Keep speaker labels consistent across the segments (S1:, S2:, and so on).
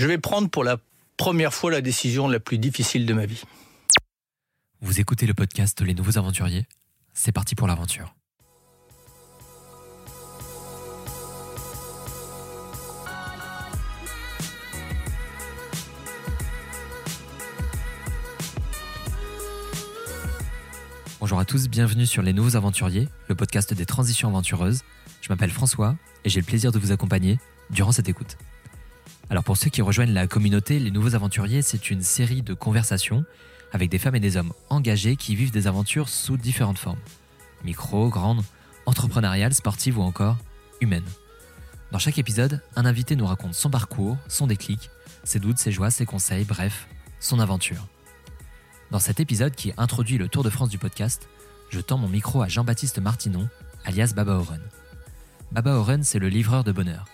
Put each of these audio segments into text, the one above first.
S1: Je vais prendre pour la première fois la décision la plus difficile de ma vie.
S2: Vous écoutez le podcast Les Nouveaux Aventuriers C'est parti pour l'aventure. Bonjour à tous, bienvenue sur Les Nouveaux Aventuriers, le podcast des transitions aventureuses. Je m'appelle François et j'ai le plaisir de vous accompagner durant cette écoute. Alors pour ceux qui rejoignent la communauté, Les Nouveaux Aventuriers, c'est une série de conversations avec des femmes et des hommes engagés qui vivent des aventures sous différentes formes. Micro, grandes, entrepreneuriales, sportives ou encore humaines. Dans chaque épisode, un invité nous raconte son parcours, son déclic, ses doutes, ses joies, ses conseils, bref, son aventure. Dans cet épisode qui introduit le Tour de France du podcast, je tends mon micro à Jean-Baptiste Martinon, alias Baba Oren. Baba Oren, c'est le livreur de bonheur.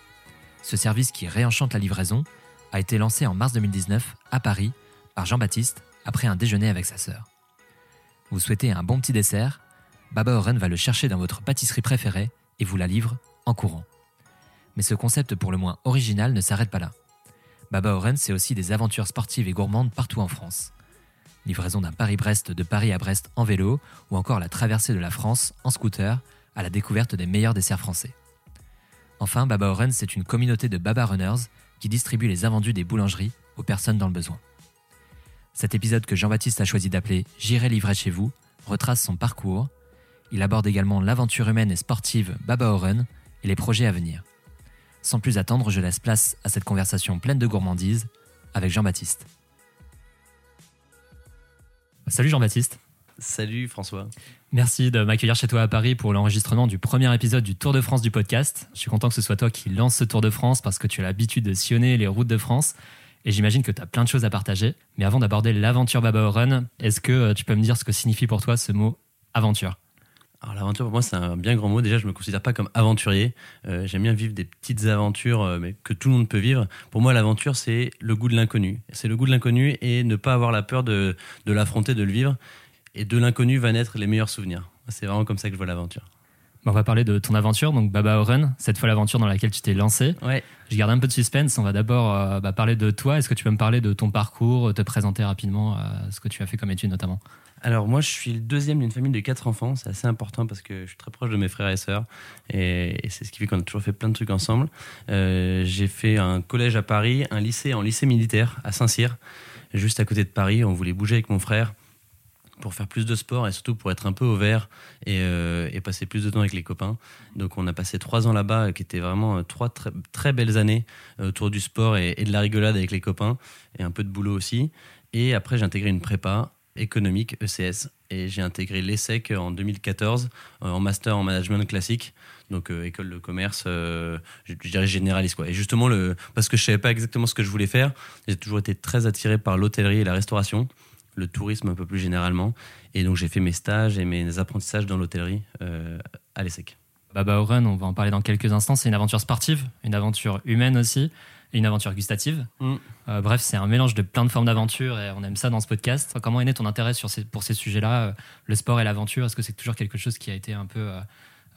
S2: Ce service qui réenchante la livraison a été lancé en mars 2019 à Paris par Jean-Baptiste après un déjeuner avec sa sœur. Vous souhaitez un bon petit dessert? Baba Oren va le chercher dans votre pâtisserie préférée et vous la livre en courant. Mais ce concept pour le moins original ne s'arrête pas là. Baba Oren, c'est aussi des aventures sportives et gourmandes partout en France livraison d'un Paris-Brest de Paris à Brest en vélo, ou encore la traversée de la France en scooter à la découverte des meilleurs desserts français. Enfin, Baba Oren, c'est une communauté de Baba Runners qui distribue les invendus des boulangeries aux personnes dans le besoin. Cet épisode que Jean-Baptiste a choisi d'appeler J'irai livrer chez vous retrace son parcours. Il aborde également l'aventure humaine et sportive Baba Oren et les projets à venir. Sans plus attendre, je laisse place à cette conversation pleine de gourmandise avec Jean-Baptiste. Salut Jean-Baptiste.
S3: Salut François.
S2: Merci de m'accueillir chez toi à Paris pour l'enregistrement du premier épisode du Tour de France du podcast. Je suis content que ce soit toi qui lance ce Tour de France parce que tu as l'habitude de sillonner les routes de France et j'imagine que tu as plein de choses à partager. Mais avant d'aborder l'aventure Baba Run, est-ce que euh, tu peux me dire ce que signifie pour toi ce mot aventure?
S3: Alors l'aventure pour moi c'est un bien grand mot. Déjà je me considère pas comme aventurier. Euh, j'aime bien vivre des petites aventures euh, mais que tout le monde peut vivre. Pour moi l'aventure c'est le goût de l'inconnu. C'est le goût de l'inconnu et ne pas avoir la peur de l'affronter, de le vivre. Et de l'inconnu va naître les meilleurs souvenirs. C'est vraiment comme ça que je vois l'aventure.
S2: On va parler de ton aventure, donc Baba Oren, cette fois l'aventure dans laquelle tu t'es lancé.
S3: Ouais.
S2: Je garde un peu de suspense. On va d'abord euh, bah, parler de toi. Est-ce que tu peux me parler de ton parcours, te présenter rapidement ce que tu as fait comme étude notamment?
S3: Alors moi, je suis le deuxième d'une famille de quatre enfants. C'est assez important parce que je suis très proche de mes frères et sœurs. Et, c'est ce qui fait qu'on a toujours fait plein de trucs ensemble. Euh, j'ai fait un collège à Paris, un lycée en lycée militaire à Saint-Cyr, juste à côté de Paris. On voulait bouger avec mon frère pour faire plus de sport et surtout pour être un peu au vert et, euh, passer plus de temps avec les copains. Donc on a passé trois ans là-bas qui étaient vraiment trois très, belles années autour du sport et, et, de la rigolade avec les copains et un peu de boulot aussi. Et après j'ai intégré une prépa économique ECS et j'ai intégré l'ESSEC en 2014 euh, en master en management classique donc euh, école de commerce euh, je, dirais généraliste quoi et justement le parce que je savais pas exactement ce que je voulais faire j'ai toujours été très attiré par l'hôtellerie et la restauration le tourisme un peu plus généralement et donc j'ai fait mes stages et mes apprentissages dans l'hôtellerie à l'ESSEC
S2: Baba Oren, on va en parler dans quelques instants, c'est une aventure sportive, une aventure humaine aussi et une aventure gustative. Mm. Euh, bref, c'est un mélange de plein de formes d'aventure et on aime ça dans ce podcast. Comment est né ton intérêt sur ces, pour ces sujets-là, euh, le sport et l'aventure? Est-ce que c'est toujours quelque chose qui a été un peu.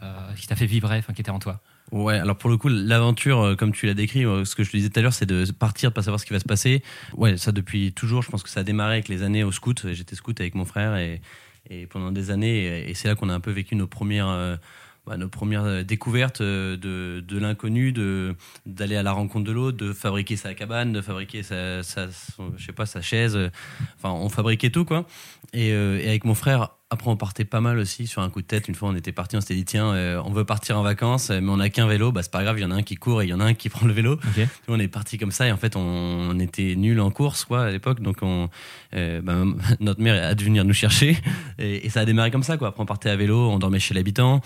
S2: Euh, qui t'a fait vibrer, enfin, qui était en toi?
S3: Ouais, alors pour le coup, l'aventure, comme tu l'as décrit, ce que je te disais tout à l'heure, c'est de partir, de pas savoir ce qui va se passer. Ouais, ça depuis toujours. Je pense que ça a démarré avec les années au scout. J'étais scout avec mon frère et, pendant des années, et, c'est là qu'on a un peu vécu nos premières bah, nos premières euh, découvertes euh, de, l'inconnu, d'aller à la rencontre de l'autre, de fabriquer sa cabane, de fabriquer sa, je sais pas, sa chaise. Enfin, on fabriquait tout quoi. Euh, et avec mon frère, après, on partait pas mal aussi sur un coup de tête. Une fois, on était parti, on s'était dit tiens, euh, on veut partir en vacances, mais on a qu'un vélo. Bah, c'est pas grave, il y en a un qui court et il y en a un qui prend le vélo. On est parti comme ça et en fait, on, était nuls en course quoi à l'époque, donc on, euh, bah, notre mère a dû venir nous chercher et, ça a démarré comme ça quoi. Après, on partait à vélo, on dormait chez l'habitant,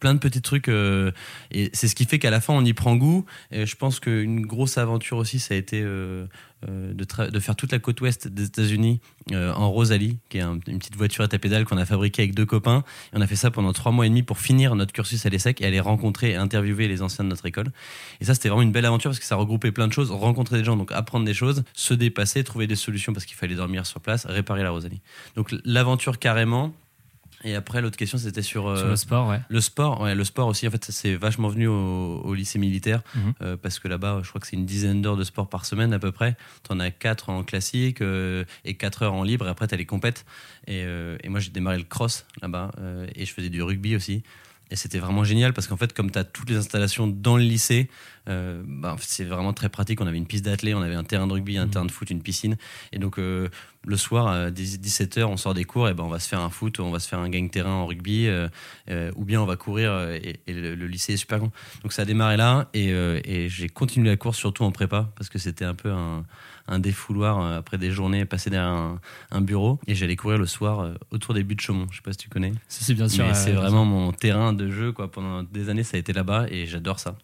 S3: plein de petits trucs euh, et c'est ce qui fait qu'à la fin, on y prend goût. Et je pense qu'une grosse aventure aussi, ça a été euh, de, de, faire toute la côte ouest des États-Unis euh, en Rosalie, qui est une petite voiture à pédale qu'on a fabriquée avec deux copains. On a fait ça pendant trois mois et demi pour finir notre cursus à l'ESSEC et aller rencontrer et interviewer les anciens de notre école. Et ça, c'était vraiment une belle aventure parce que ça regroupait plein de choses, rencontrer des gens, donc apprendre des choses, se dépasser, trouver des solutions parce qu'il fallait dormir sur place, réparer la Rosalie. Donc l'aventure carrément, Et après, l'autre question, c'était sur, euh,
S2: Sur le sport, ouais.
S3: le sport. Ouais, le sport aussi, en fait, ça c'est vachement venu au, au lycée militaire
S2: Mhm.
S3: euh, parce que là-bas, je crois que c'est une dizaine d'heures de sport par semaine à peu près. T'en as 4 en classique euh, et 4 heures en libre. Et après, t'as les compètes. Et, et moi, j'ai démarré le cross là-bas et je faisais du rugby aussi. Et c'était vraiment génial parce qu'en fait, comme tu as toutes les installations dans le lycée, euh, bah, c'est vraiment très pratique. On avait une piste d'athlé, on avait un terrain de rugby, un
S2: Mhm.
S3: terrain de foot, une piscine. Et donc, euh, le soir, à 17h, on sort des cours, et ben, on va se faire un foot, on va se faire un gang terrain en rugby, euh, euh, ou bien on va courir, et, et le, le lycée est super grand. Donc, ça a démarré là, et, et j'ai continué la course surtout en prépa, parce que c'était un peu un, un défouloir après des journées passées derrière un, un bureau. Et j'allais courir le soir autour des buts de Chaumont. Je sais pas si tu connais.
S2: Si, bien sûr.
S3: C'est vraiment mon terrain de jeu. Quoi. Pendant des années, ça a été là-bas et j'adore ça.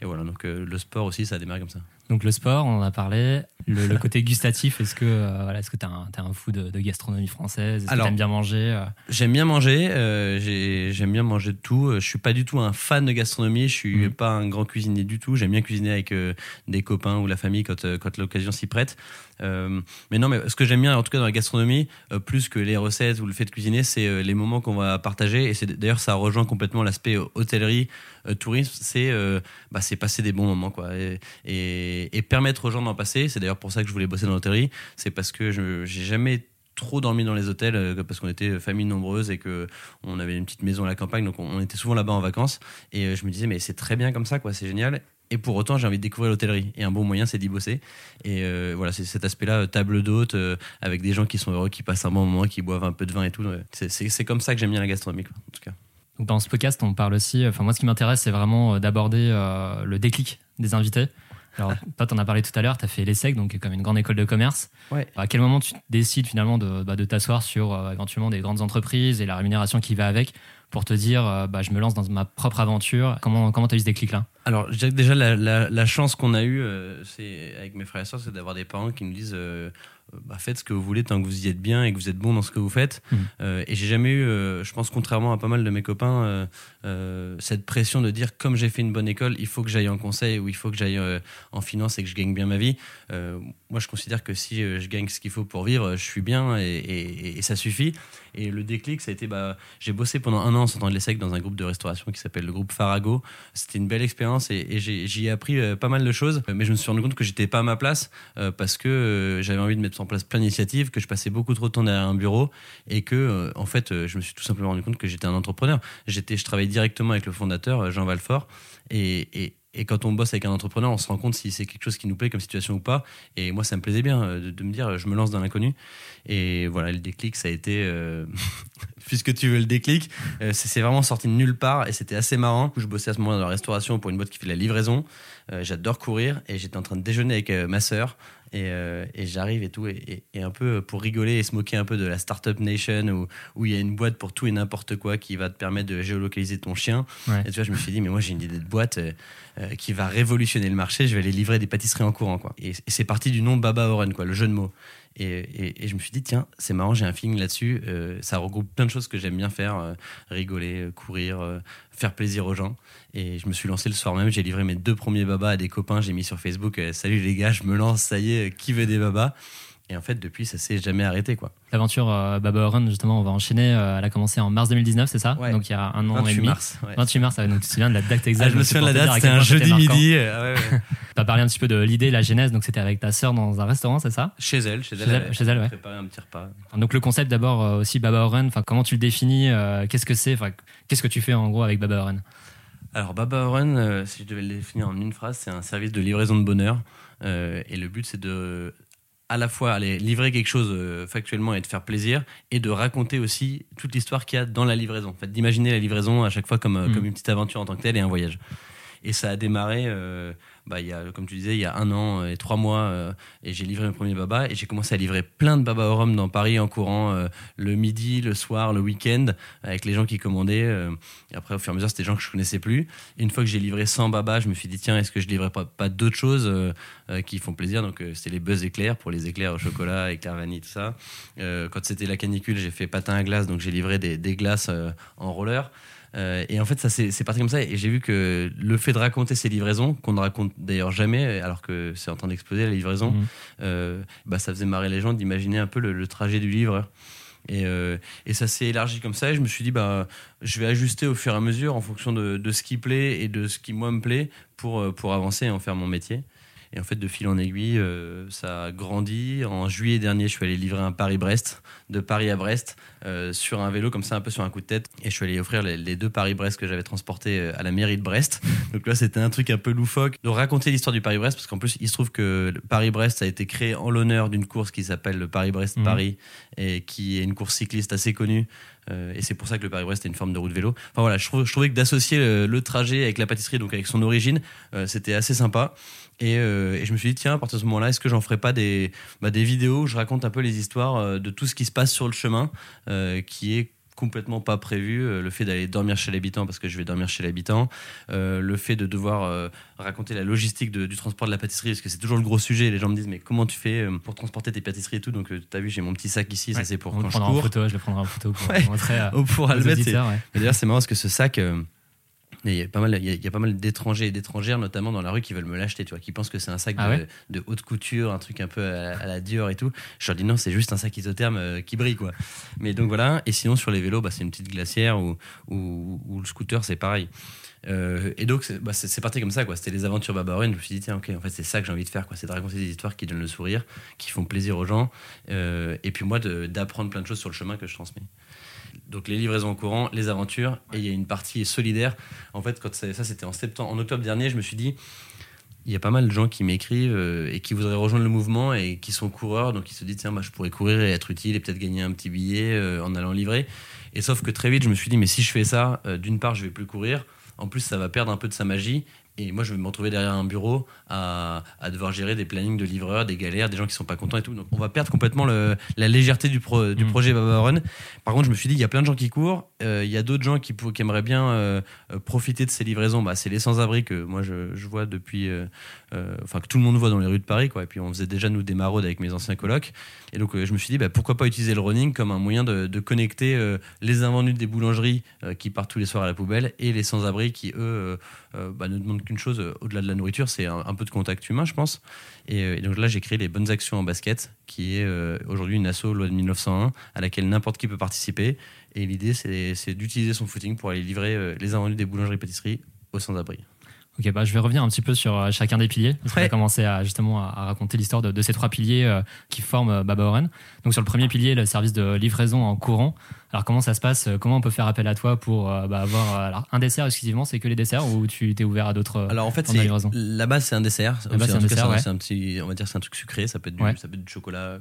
S3: Et voilà, donc euh, le sport aussi, ça a démarré comme ça.
S2: Donc le sport, on en a parlé. Le, le côté gustatif, est-ce que euh, voilà, est-ce que t'as un, fou de, de gastronomie française? Est-ce que
S3: Alors-
S2: t'aimes bien manger euh?
S3: J'aime bien manger, euh, j'ai- j'aime bien manger de tout. Euh, Je suis pas du tout un fan de gastronomie, je suis
S2: Mhm.
S3: pas un grand cuisinier du tout. J'aime bien cuisiner avec euh, des copains ou la famille quand, euh, quand l'occasion s'y prête. Euh, mais non, mais ce que j'aime bien, en tout cas dans la gastronomie, euh, plus que les recettes ou le fait de cuisiner, c'est euh, les moments qu'on va partager. Et c'est d'ailleurs ça rejoint complètement l'aspect euh, hôtellerie, euh, tourisme. C'est euh, bah, c'est passer des bons moments, quoi, et, et, et permettre aux gens d'en passer. C'est d'ailleurs pour ça que je voulais bosser dans l'hôtellerie. C'est parce que je j'ai jamais trop dormi dans les hôtels euh, parce qu'on était famille nombreuse et que on avait une petite maison à la campagne donc on, était souvent là-bas en vacances et euh, je me disais mais c'est très bien comme ça quoi c'est génial et pour autant j'ai envie de découvrir l'hôtellerie et un bon moyen c'est d'y bosser et euh, voilà c'est cet aspect là table d'hôte euh, avec des gens qui sont heureux qui passent un bon moment qui boivent un peu de vin et tout c'est- comme ça que j'aime bien la gastronomie en tout cas
S2: dans ce podcast, on parle aussi. Enfin, moi, ce qui m'intéresse, c'est vraiment euh, d'aborder euh, le déclic des invités. Alors, toi, t'en as parlé tout à l'heure. T'as fait l'ESSEC, donc comme une grande école de commerce.
S3: Ouais.
S2: À quel moment tu décides finalement de, bah, de t'asseoir sur euh, éventuellement des grandes entreprises et la rémunération qui va avec pour te dire, euh, bah, je me lance dans ma propre aventure? Comment comment t'as eu ce déclic-là?
S3: Alors, je dirais que déjà, la, la- la chance qu'on a eue euh, c'est, avec mes frères et sœurs, c'est d'avoir des parents qui nous disent bah, faites ce que vous voulez tant que vous y êtes bien et que vous êtes bon dans ce que vous faites.
S2: Mhm.
S3: Euh, et j'ai jamais eu, euh, je pense, contrairement à pas mal de mes copains, euh, euh, cette pression de dire comme j'ai fait une bonne école, il faut que j'aille en conseil ou il faut que j'aille euh, en finance et que je gagne bien ma vie. Euh, moi, je considère que si euh, je gagne ce qu'il faut pour vivre, je suis bien et, et- et ça suffit. Et le déclic, ça a été, bah, j'ai bossé pendant un an en sortant de l'ESSEC dans un groupe de restauration qui s'appelle le groupe Farago. C'était une belle expérience et, j'y ai appris euh, pas mal de choses. Mais je me suis rendu compte que j'étais pas à ma place euh, parce que euh, j'avais envie de mettre en place plein d'initiatives, que je passais beaucoup trop de temps derrière un bureau et que, en fait, je me suis tout simplement rendu compte que j'étais un entrepreneur. J'étais, je travaillais directement avec le fondateur, Jean Valfort. Et, quand on bosse avec un entrepreneur, on se rend compte si c'est quelque chose qui nous plaît comme situation ou pas. Et moi, ça me plaisait bien de, me dire, je me lance dans l'inconnu. Et voilà, le déclic, ça a été, euh, puisque tu veux le déclic, euh, c'est vraiment sorti de nulle part et c'était assez marrant. Je bossais à ce moment-là dans la restauration pour une boîte qui fait la livraison. Euh, J'adore courir et j'étais en train de déjeuner avec euh, ma sœur. Et, et j'arrive et tout, et, et- et un peu pour rigoler et se moquer un peu de la Startup Nation où, où il y a une boîte pour tout et n'importe quoi qui va te permettre de géolocaliser ton chien.
S2: Ouais.
S3: Et tu vois, je me suis dit, mais moi j'ai une idée de boîte qui va révolutionner le marché, je vais aller livrer des pâtisseries en courant. Quoi. Et, et c'est parti du nom Baba Oren, quoi, le jeu de mots. Et, je me suis dit, tiens, c'est marrant, j'ai un feeling là-dessus. euh, ça regroupe plein de choses que j'aime bien faire euh, rigoler, euh, courir, faire plaisir aux gens. Et je me suis lancé le soir même, j'ai livré mes deux premiers babas à des copains. J'ai mis sur Facebook, salut les gars, je me lance, ça y est, qui veut des babas? Et en fait, depuis, ça s'est jamais arrêté. quoi.
S2: L'aventure euh, Baba Run, justement, on va enchaîner. euh, elle a commencé en mars 2019, c'est ça
S3: Ouais.
S2: Donc il y a un an et
S3: 28
S2: demi.
S3: mars. ouais.
S2: 28 mars, ah, donc tu te souviens de la date
S3: Ah,
S2: exacte
S3: je me souviens de la
S2: te
S3: date,
S2: à
S3: c'était un jeudi midi. euh, ouais, ouais.
S2: Tu as parlé un petit peu de l'idée, la genèse, donc c'était avec ta sœur dans un restaurant, c'est ça
S3: Chez elle, chez elle.
S2: Chez elle,
S3: elle,
S2: chez elle, ouais.
S3: un petit repas.
S2: Donc le concept d'abord euh, aussi Baba Run, comment tu le définis, euh, qu'est-ce que c'est, qu'est-ce que tu fais en gros avec Baba Run?
S3: Alors, Baba Run, si je devais le définir en une phrase, c'est un service de livraison de bonheur. Euh, et le but, c'est de à la fois aller livrer quelque chose euh, factuellement et de faire plaisir, et de raconter aussi toute l'histoire qu'il y a dans la livraison. En fait, d'imaginer la livraison à chaque fois comme, euh,
S2: Mm.
S3: comme une petite aventure en tant que telle et un voyage. Et ça a démarré, euh, bah, il y a, comme tu disais, il y a un an et trois mois, euh, et j'ai livré mes premiers babas, et j'ai commencé à livrer plein de babas au rhum dans Paris en courant euh, le midi, le soir, le week-end, avec les gens qui commandaient. et après, au fur et à mesure, c'était des gens que je connaissais plus. Une fois que j'ai livré 100 babas, je me suis dit, tiens, est-ce que je livrerais pas, pas d'autres choses qui font plaisir? Donc, c'était les buzz éclairs pour les éclairs au chocolat, éclairs vanille, tout ça. Quand c'était la canicule, j'ai fait patin à glace, donc j'ai livré des, des glaces en roller. Euh, et en fait, ça c'est parti comme ça. Et j'ai vu que le fait de raconter ces livraisons, qu'on ne raconte d'ailleurs jamais, alors que c'est en train d'exploser la livraison,
S2: Mhm.
S3: euh, bah, ça faisait marrer les gens d'imaginer un peu le, le trajet du livreur. Et, euh, et ça s'est élargi comme ça. Et je me suis dit, bah, je vais ajuster au fur et à mesure en fonction de, de ce qui plaît et de ce qui, moi, me plaît pour, pour avancer et en faire mon métier. Et en fait, de fil en aiguille, euh, ça a grandi. En juillet dernier, je suis allé livrer un Paris-Brest, de Paris à Brest, euh, sur un vélo, comme ça, un peu sur un coup de tête. Et je suis allé offrir les, les deux Paris-Brest que j'avais transportés euh, à la mairie de Brest. Donc là, c'était un truc un peu loufoque de raconter l'histoire du Paris-Brest, parce qu'en plus, il se trouve que Paris-Brest a été créé en l'honneur d'une course qui s'appelle le Paris-Brest-Paris, et qui est une course cycliste assez connue. Euh, et c'est pour ça que le Paris-Brest est une forme de route vélo. Enfin voilà, je, trouvais que d'associer le, le trajet avec la pâtisserie, donc avec son origine, euh, c'était assez sympa. Et, euh, et je me suis dit, tiens, à partir de ce moment-là, est-ce que j'en ferais pas des, bah, des vidéos où je raconte un peu les histoires de tout ce qui se passe sur le chemin, euh, qui est complètement pas prévu, euh, le fait d'aller dormir chez l'habitant parce que je vais dormir chez l'habitant, euh, le fait de devoir euh, raconter la logistique de- du transport de la pâtisserie parce que c'est toujours le gros sujet. Les gens me disent mais comment tu fais pour transporter tes pâtisseries et tout Donc tu as vu j'ai mon petit sac ici, ça c'est pour quand je
S2: prendra en
S3: cours.
S2: photo, je le prendrai en photo pour
S3: Ouais.
S2: montrer à
S3: On pourra
S2: aux
S3: le mettre.
S2: ouais.
S3: D'ailleurs, c'est marrant parce que ce sac, euh, il y a pas mal, il y a, il y a pas mal d'étrangers et d'étrangères, notamment dans la rue, qui veulent me l'acheter, tu vois, qui pensent que c'est un sac
S2: Ah
S3: de,
S2: ouais
S3: de haute couture, un truc un peu à, à la Dior et tout. Je leur dis non, c'est juste un sac isotherme euh, qui brille, quoi. Mais donc voilà. Et sinon, sur les vélos, bah, c'est une petite glacière ou, ou, ou le scooter, c'est pareil. Euh, et donc, c'est bah, c'est- parti comme ça, quoi. C'était les aventures Babarouen. Je me suis dit, tiens, ok, en fait, c'est ça que j'ai envie de faire, quoi. C'est de raconter des histoires qui donnent le sourire, qui font plaisir aux gens. Euh, et puis moi, d'apprendre plein de choses sur le chemin que je transmets. Donc les livraisons en courant, les aventures, et il y a une partie solidaire. En fait, quand ça, ça, c'était en septembre, en octobre dernier, je me suis dit, il y a pas mal de gens qui m'écrivent euh, et qui voudraient rejoindre le mouvement et qui sont coureurs, donc ils se disent tiens, bah, je pourrais courir et être utile et peut-être gagner un petit billet euh, en allant livrer. Et sauf que très vite, je me suis dit mais si je fais ça, euh, d'une part, je vais plus courir, en plus, ça va perdre un peu de sa magie. Et moi, je vais me retrouver derrière un bureau à, à devoir gérer des plannings de livreurs, des galères, des gens qui sont pas contents et tout. Donc, on va perdre complètement le- la légèreté du, pro- du
S2: Mm.
S3: projet Baba Run. Par contre, je me suis dit, il y a plein de gens qui courent. euh, Il y a d'autres gens qui, qui aimeraient bien euh, euh, profiter de ces livraisons. Bah, c'est les sans-abri que moi, je, je vois depuis. euh, Enfin, que tout le monde voit dans les rues de Paris. Quoi. Et puis, on faisait déjà, nous, des maraudes avec mes anciens colocs. Et donc, euh, je me suis dit, bah, pourquoi pas utiliser le running comme un moyen de, connecter euh, les invendus des boulangeries euh, qui partent tous les soirs à la poubelle et les sans-abri qui, eux, euh, euh, bah, ne demandent qu'une chose euh, au-delà de la nourriture, c'est un, peu de contact humain, je pense. Et, euh, et donc là, j'ai créé les Bonnes Actions en basket, qui est euh, aujourd'hui une asso loi de 1901 à laquelle n'importe qui peut participer. Et l'idée, c'est d'utiliser son footing pour aller livrer euh, les invendus des boulangeries-pâtisseries aux sans-abri.
S2: Ok, bah, je vais revenir un petit peu sur euh, chacun des piliers. Parce
S3: Ouais.
S2: va commencer à, justement à, à raconter l'histoire de, de ces trois piliers euh, qui forment euh, Baba Oren. Donc sur le premier pilier, le service de livraison en courant. Alors comment ça se passe Comment on peut faire appel à toi pour euh, bah, avoir alors, un dessert exclusivement C'est que les desserts ou tu t'es ouvert à d'autres
S3: Alors en fait,
S2: la
S3: c'est
S2: livraison?
S3: la base, c'est un dessert.
S2: La base,
S3: C'est-
S2: un ouais.
S3: c'est un petit, on va dire, c'est un truc sucré. Ça peut être du,
S2: Ouais.
S3: ça peut être du chocolat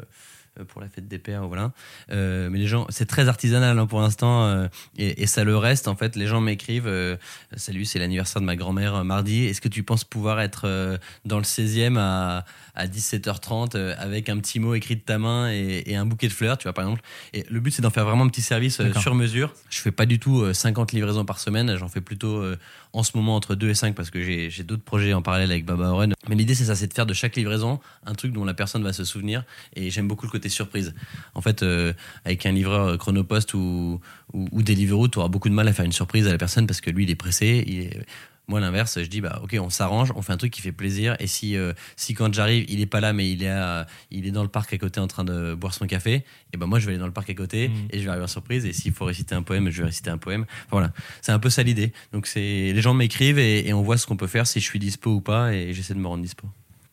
S3: pour la fête des pères, voilà. Euh, mais les gens, c'est très artisanal hein, pour l'instant, euh, et, et ça le reste. En fait, les gens m'écrivent euh, Salut, c'est l'anniversaire de ma grand-mère euh, mardi. Est-ce que tu penses pouvoir être euh, dans le 16e à, à 17h30 euh, avec un petit mot écrit de ta main et, et un bouquet de fleurs, tu vois, par exemple? Et le but, c'est d'en faire vraiment un petit service euh, sur mesure. Je fais pas du tout euh, 50 livraisons par semaine. J'en fais plutôt euh, en ce moment entre 2 et 5 parce que j'ai d'autres projets en parallèle avec Baba Oren. Mais l'idée, c'est ça, c'est de faire de chaque livraison un truc dont la personne va se souvenir. Et j'aime beaucoup le côté surprise. En fait, euh, avec un livreur Chronopost ou, ou, ou Deliveroo, tu auras beaucoup de mal à faire une surprise à la personne parce que lui, il est pressé. Moi, l'inverse, je dis, bah, ok, on s'arrange, on fait un truc qui fait plaisir. Et si, euh, si quand j'arrive, il est pas là, mais il est, à- il est dans le parc à côté en train de boire son café, et ben moi, je vais aller dans le parc à côté
S2: Mhm.
S3: et je vais arriver en surprise. Et s'il faut réciter un poème, je vais réciter un poème. Enfin, voilà, c'est un peu ça l'idée. Donc, c'est les gens m'écrivent et, et on voit ce qu'on peut faire, si je suis dispo ou pas, et j'essaie de me rendre dispo.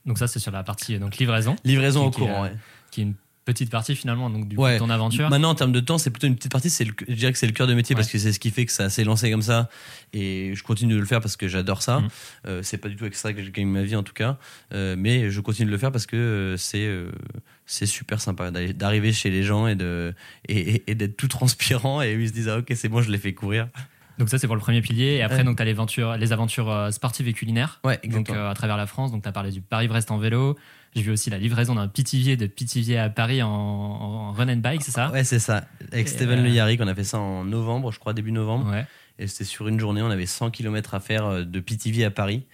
S2: Donc ça c'est sur la partie euh, donc livraison,
S3: Livraison au courant,
S2: euh,
S3: ouais.
S2: qui est une petite partie finalement donc du coup,
S3: Ouais.
S2: de ton aventure.
S3: Maintenant, en termes de temps, c'est plutôt une petite partie. C'est le- je dirais que c'est le cœur de métier
S2: Ouais.
S3: parce que c'est ce qui fait que ça s'est lancé comme ça. Et je continue de le faire parce que j'adore ça.
S2: Mhm.
S3: Euh, c'est pas du tout avec ça que je gagne ma vie en tout cas. Euh, mais je continue de le faire parce que euh, c'est euh, c'est super sympa d'arriver chez les gens et de et, et- et d'être tout transpirant et ils se disent ah, ok c'est bon je l'ai fait courir.
S2: Donc ça c'est pour le premier pilier et après
S3: Ouais.
S2: donc tu as les aventures, les aventures sportives et culinaires.
S3: Ouais
S2: Donc
S3: exactement.
S2: euh, à travers la France, donc tu as parlé du Paris-Brest en vélo. J'ai vu aussi la livraison d'un Pithiviers de Pithiviers à Paris en, en run and bike, c'est ça
S3: ouais c'est ça. Avec Steven
S2: euh,
S3: Le Yarrick on a fait ça en novembre je crois début novembre.
S2: Ouais.
S3: Et c'était sur une journée, on avait 100 km à faire euh, de Pithiviers à Paris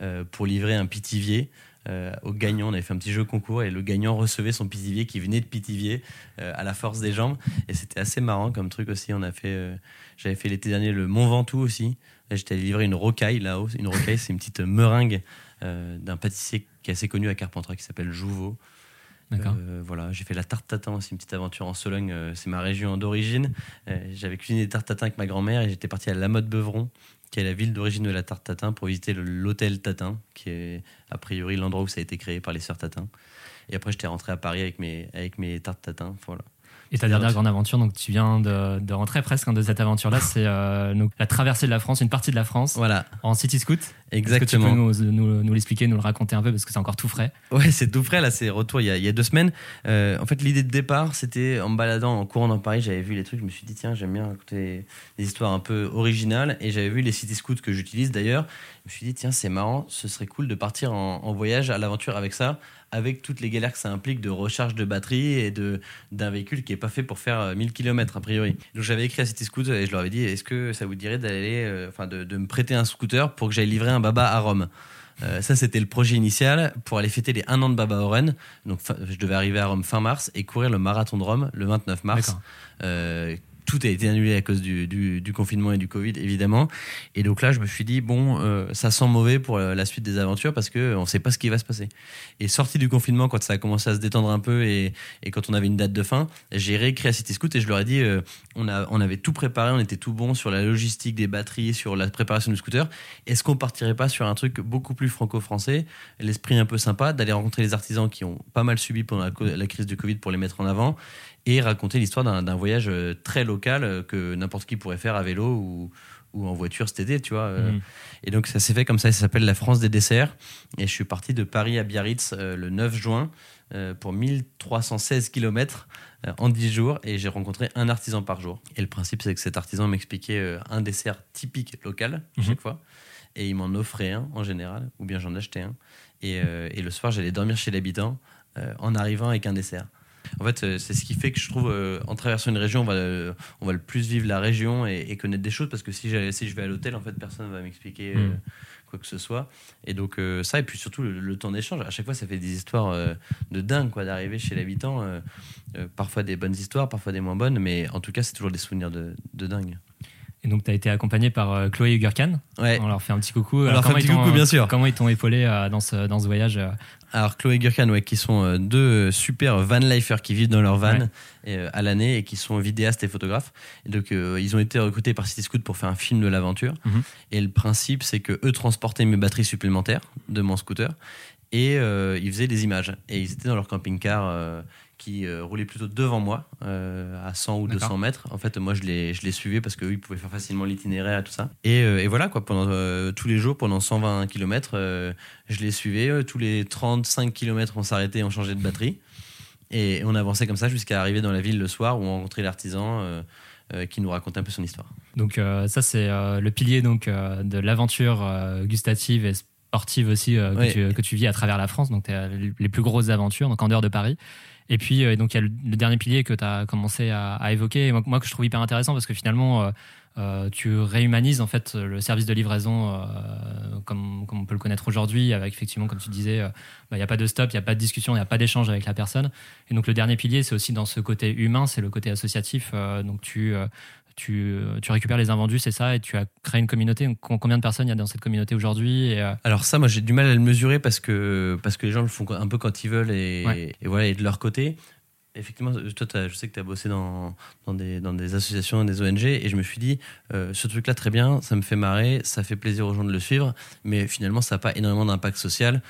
S3: euh, pour livrer un Pithiviers. euh, au gagnant, on avait fait un petit jeu concours et le gagnant recevait son Pithiviers qui venait de Pithiviers euh, à la force des jambes. Et c'était assez marrant comme truc aussi. On a fait, euh, j'avais fait l'été dernier le Mont Ventoux aussi. J'étais allé livrer une rocaille là-haut. Une rocaille, c'est une petite meringue d'un pâtissier qui est assez connu à Carpentras qui s'appelle Jouveau.
S2: D'accord.
S3: Euh, voilà, j'ai fait la tarte tatin aussi, une petite aventure en Sologne. euh, c'est ma région d'origine. Euh, J'avais cuisiné des tartes tatin avec ma grand-mère et j'étais parti à La Motte Beuvron, qui est la ville d'origine de la tarte tatin, pour visiter l'hôtel Tatin, qui est a priori l'endroit où ça a été créé par les sœurs Tatin. Et après, j'étais rentré à Paris avec mes, avec mes tartes tatin. Voilà.
S2: Et ta dernière grande aventure, donc tu viens de, de rentrer presque hein, de cette aventure-là, c'est euh, la traversée de la France, une partie de la France,
S3: Voilà,
S2: en city scoot. Est-ce que tu
S3: exactement.
S2: peux nous, nous, nous l'expliquer, nous le raconter un peu parce que c'est encore tout frais.
S3: Ouais, c'est tout frais, là, c'est retour il y a, il y a deux semaines. Euh, en fait, l'idée de départ, c'était en me baladant, en courant dans Paris, j'avais vu les trucs, je me suis dit, tiens, j'aime bien écouter des histoires un peu originales, et j'avais vu les city scouts que j'utilise d'ailleurs. Je me suis dit, tiens, c'est marrant, ce serait cool de partir en, en voyage à l'aventure avec ça, avec toutes les galères que ça implique de recharge de batterie et de d'un véhicule qui est pas fait pour faire euh, 1000 km a priori. Donc j'avais écrit à City Scoot et je leur avais dit, est-ce que ça vous dirait d'aller, euh, enfin, de, de me prêter un scooter pour que j'aille livrer un baba à Rome euh, ça, c'était le projet initial pour aller fêter les 1 an de Baba Oren. Donc, je devais arriver à Rome fin mars et courir le marathon de Rome le 29 mars. Euh, tout a été annulé à cause du, du- du confinement et du Covid, évidemment. Et donc là, je me suis dit, bon, euh, ça sent mauvais pour euh, la suite des aventures parce qu'on ne sait pas ce qui va se passer. Et sorti du confinement, quand ça a commencé à se détendre un peu et, et quand on avait une date de fin, j'ai réécrit à City Scoot et je leur ai dit, euh, on, a, on avait tout préparé, on était tout bon sur la logistique des batteries, sur la préparation du scooter. Est-ce qu'on partirait pas sur un truc beaucoup plus franco-français, l'esprit un peu sympa, d'aller rencontrer les artisans qui ont pas mal subi pendant la crise du Covid pour les mettre en avant et raconter l'histoire d'un voyage euh, très local euh, que n'importe qui pourrait faire à vélo ou, ou en voiture cet été, tu vois. euh.
S2: Mhm.
S3: Et donc ça s'est fait comme ça, ça s'appelle la France des desserts. Et je suis parti de Paris à Biarritz euh, le 9 juin euh, pour 1316 km en 10 jours et j'ai rencontré un artisan par jour. Et le principe c'est que cet artisan m'expliquait un dessert typique local à
S2: Mhm.
S3: chaque fois et il m'en offrait un en général ou bien j'en achetais un. Et, et le soir j'allais dormir chez l'habitant en arrivant avec un dessert. En fait, euh, c'est ce qui fait que je trouve, euh, en traversant une région, on va, euh, on va le plus vivre la région et, et connaître des choses parce que si, si je vais à l'hôtel, en fait, personne ne va m'expliquer euh,
S2: Mm.
S3: quoi que ce soit. Et donc, ça, et puis surtout le, le temps d'échange. À chaque fois, ça fait des histoires de dingue, quoi, d'arriver chez l'habitant. parfois des bonnes histoires, parfois des moins bonnes, mais en tout cas, c'est toujours des souvenirs de, de dingue.
S2: Et donc, tu as été accompagné par euh, Chloé Hugerkan.
S3: Ouais.
S2: On leur fait un petit coucou.
S3: fait un
S2: comment
S3: petit
S2: ils t'ont,
S3: coucou, bien
S2: euh,
S3: sûr.
S2: Comment ils t'ont épaulé euh, dans, ce, dans ce voyage euh,
S3: Alors Chloé Gurkan, ouais, qui sont euh, deux super van lifers qui vivent dans leur van
S2: Ouais.
S3: et, euh, à l'année et qui sont vidéastes et photographes. Et donc euh, ils ont été recrutés par City Scoot pour faire un film de l'aventure.
S2: Mhm.
S3: Et le principe, c'est que eux transportaient mes batteries supplémentaires de mon scooter et euh, ils faisaient des images. Et ils étaient dans leur camping-car. euh, qui euh, roulait plutôt devant moi euh, à 100 ou
S2: D'accord.
S3: 200 mètres. En fait, moi, je les, je les suivais parce qu'eux, ils pouvaient faire facilement l'itinéraire et tout ça. Et, euh, et voilà, quoi, pendant euh, tous les jours, pendant 120 km, je les suivais. Tous les 35 km, on s'arrêtait, on changeait de batterie. Et on avançait comme ça jusqu'à arriver dans la ville le soir où on rencontrait l'artisan qui nous racontait un peu son histoire.
S2: Donc ça c'est le pilier donc de l'aventure gustative et sportive aussi que,
S3: Ouais.
S2: tu, que tu vis à travers la France. Donc tu les plus grosses aventures donc en dehors de Paris. Et puis euh, donc il y a le, dernier pilier que tu as commencé à, évoquer et moi, que je trouve hyper intéressant parce que finalement euh, euh, tu réhumanises en fait le service de livraison euh, comme, comme on peut le connaître aujourd'hui avec effectivement comme tu disais euh, bah, il n'y a pas de stop, il n'y a pas de discussion, il n'y a pas d'échange avec la personne. Et donc le dernier pilier c'est aussi dans ce côté humain, c'est le côté associatif. Euh, donc tu euh, tu, euh, tu récupères les invendus, c'est ça, et tu as créé une communauté. Combien de personnes il y a dans cette communauté aujourd'hui et, euh,
S3: Alors ça, moi, j'ai du mal à le mesurer parce que, parce que les gens le font un peu quand ils veulent et,
S2: Ouais.
S3: et voilà, et de leur côté. Effectivement, toi, t'as- je sais que tu as bossé dans, dans, des, associations, des ONG, et je me suis dit, euh, ce truc-là, très bien, ça me fait marrer, ça fait plaisir aux gens de le suivre, mais finalement, ça n'a pas énormément d'impact social.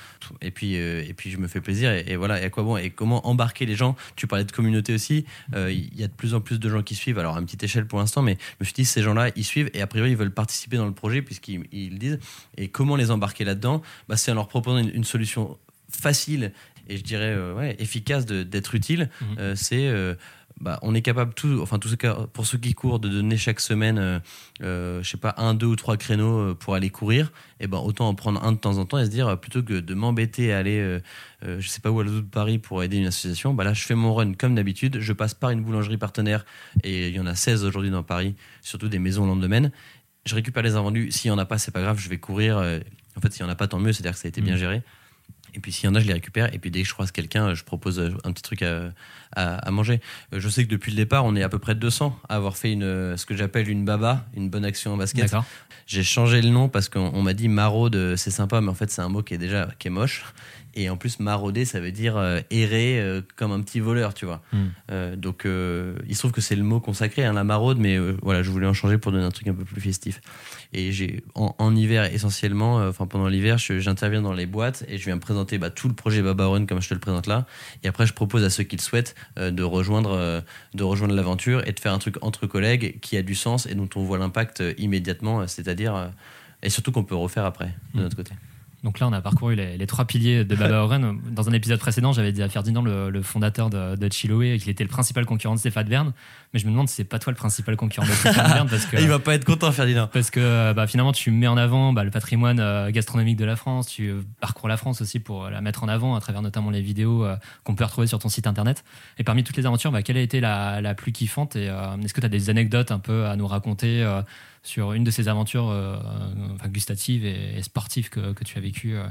S3: Et puis, euh, et puis, je me fais plaisir, et, voilà, et à quoi bon Et comment embarquer les gens? Tu parlais de communauté aussi, euh, il y a de plus en plus de gens qui suivent, alors à une petite échelle pour l'instant, mais je me suis dit, ces gens-là, ils suivent, et a priori, ils veulent participer dans le projet, puisqu'ils ils disent. Et comment les embarquer là-dedans? Bah, C'est en leur proposant une solution facile et je dirais euh, ouais, efficace d'être utile.
S2: Mhm.
S3: Euh, c'est euh, bah, on est capable tout, enfin tout ce cas, pour ceux qui courent de donner chaque semaine, euh, je sais pas un, deux ou trois créneaux pour aller courir. Et ben autant en prendre un de temps en temps et se dire plutôt que de m'embêter à aller, euh, euh, je sais pas où à l'autre de Paris pour aider une association. Bah là je fais mon run comme d'habitude. Je passe par une boulangerie partenaire et il y en a 16 aujourd'hui dans Paris, surtout des maisons lendemain. Je récupère les invendus. S'il y en a pas, c'est pas grave, je vais courir. En fait, s'il y en a pas, tant mieux. C'est-à-dire que ça a été bien
S2: Mhm.
S3: géré. Et puis s'il y en a, je les récupère. Et puis dès que je croise quelqu'un, je propose euh, un petit truc à, à, à manger. Euh, Je sais que depuis le départ, on est à peu près 200 à avoir fait une, euh, ce que j'appelle une baba, une bonne action en basket.
S2: D'accord.
S3: J'ai changé le nom parce qu'on on m'a dit maraude, c'est sympa, mais en fait c'est un mot qui est déjà qui est moche. Et en plus, marauder, ça veut dire euh, errer euh, comme un petit voleur, tu vois.
S2: Hmm.
S3: Euh, donc, il se trouve que c'est le mot consacré, hein, la maraude, mais voilà, je voulais en changer pour donner un truc un peu plus festif. Et j'ai en, en hiver essentiellement, enfin pendant l'hiver, j'interviens dans les boîtes et je viens présenter bah, tout le projet Baba Run comme je te le présente là. Et après, je propose à ceux qui le souhaitent de rejoindre, de rejoindre l'aventure et de faire un truc entre collègues qui a du sens et dont on voit l'impact immédiatement, c'est-à-dire et surtout qu'on peut refaire après de
S2: Mm.
S3: notre côté.
S2: Donc là, on a parcouru les, les trois piliers de Baba Oren. Dans un épisode précédent, j'avais dit à Ferdinand, le, le fondateur de, de Chiloé, qu'il était le principal concurrent de Stéphane Bern. Mais je me demande si c'est pas toi le principal concurrent de Stéphane Bern parce que.
S3: Il va pas être content, Ferdinand.
S2: Parce que bah, finalement, tu mets en avant bah, le patrimoine euh, gastronomique de la France, tu euh, parcours la France aussi pour euh, la mettre en avant à travers notamment les vidéos euh, qu'on peut retrouver sur ton site internet. Et parmi toutes les aventures, bah, quelle a été la, la plus kiffante? Et euh, est-ce que tu as des anecdotes un peu à nous raconter euh, sur une de ces aventures euh, enfin, gustatives et, et sportives que, que tu as vécues euh,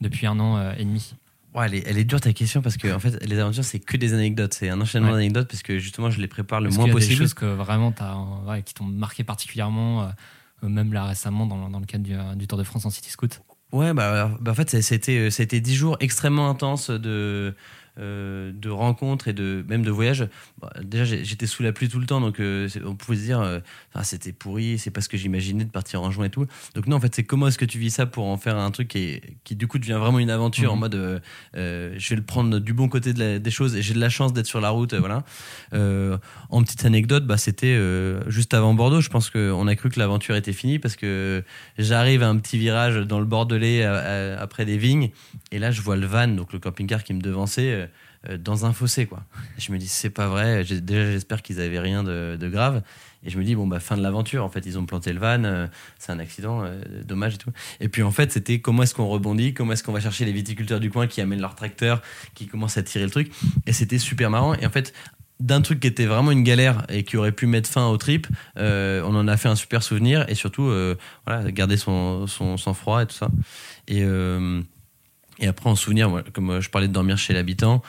S2: depuis un an euh, et demi
S3: Ouais, elle, est, elle est dure ta question parce que en fait, les aventures, c'est que des anecdotes. C'est un enchaînement
S2: Ouais.
S3: d'anecdotes parce que justement, je les prépare le moins
S2: qu'il y a
S3: possible.
S2: des choses que vraiment ouais, qui t'ont marqué particulièrement, euh, même là récemment dans, dans le cadre du, du Tour de France en City Scoot
S3: Ouais, bah, bah, en fait, c'était c'était dix jours extrêmement intenses de euh, de rencontres et de même de voyages. Déjà, j'étais sous la pluie tout le temps, donc euh, on pouvait se dire, euh, Ah, c'était pourri, c'est pas ce que j'imaginais de partir en juin et tout. Donc non, en fait, c'est comment est-ce que tu vis ça pour en faire un truc qui, du coup devient vraiment une aventure
S2: Mhm.
S3: en mode, je vais le prendre du bon côté de la- des choses et j'ai de la chance d'être sur la route, voilà. En petite anecdote, bah, c'était juste avant Bordeaux. Je pense qu'on a cru que l'aventure était finie parce que j'arrive à un petit virage dans le Bordelais à- à- après des vignes et là je vois le van, donc le camping-car qui me devançait euh, dans un fossé quoi. Je me dis c'est pas vrai. Déjà j'espère qu'ils avaient rien de, grave et je me dis bon bah fin de l'aventure. En fait ils ont planté le van, euh, c'est un accident, euh, dommage et tout. Et puis en fait c'était comment est-ce qu'on rebondit, comment est-ce qu'on va chercher les viticulteurs du coin qui amènent leur tracteur, qui commencent à tirer le truc? Et c'était super marrant. Et en fait d'un truc qui était vraiment une galère et qui aurait pu mettre fin au trip, euh, on en a fait un super souvenir et surtout voilà, garder son, son sang-froid et tout ça. Et, et après, en souvenir, comme euh, je parlais de dormir chez l'habitant,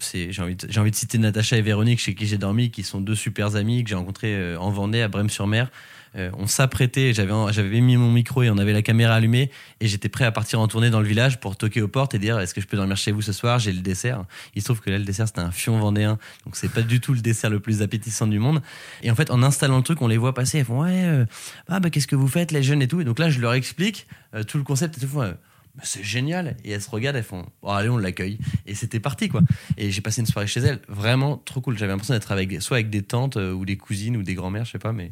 S3: j'ai envie, de- citer Natacha et Véronique chez qui j'ai dormi, qui sont deux super amis que j'ai rencontrés euh, en Vendée, à Brême-sur-Mer. Euh, on s'apprêtait, j'avais, mis mon micro et on avait la caméra allumée et j'étais prêt à partir en tournée dans le village pour toquer aux portes et dire est-ce que je peux dormir chez vous ce soir? J'ai le dessert. Il se trouve que là, le dessert, c'était un fion vendéen, donc c'est pas du tout le dessert le plus appétissant du monde. Et en fait, en installant le truc, on les voit passer, elles font ouais, ah bah qu'est-ce que vous faites les jeunes et tout. Et donc là, je leur explique tout le concept et tout. C'est génial. Et elles se regardent, elles font oh, allez, on l'accueille. Et c'était parti quoi. Et j'ai passé une soirée chez elles, vraiment trop cool. J'avais l'impression d'être avec soit avec des tantes euh, ou des cousines ou des grands-mères, je sais pas, mais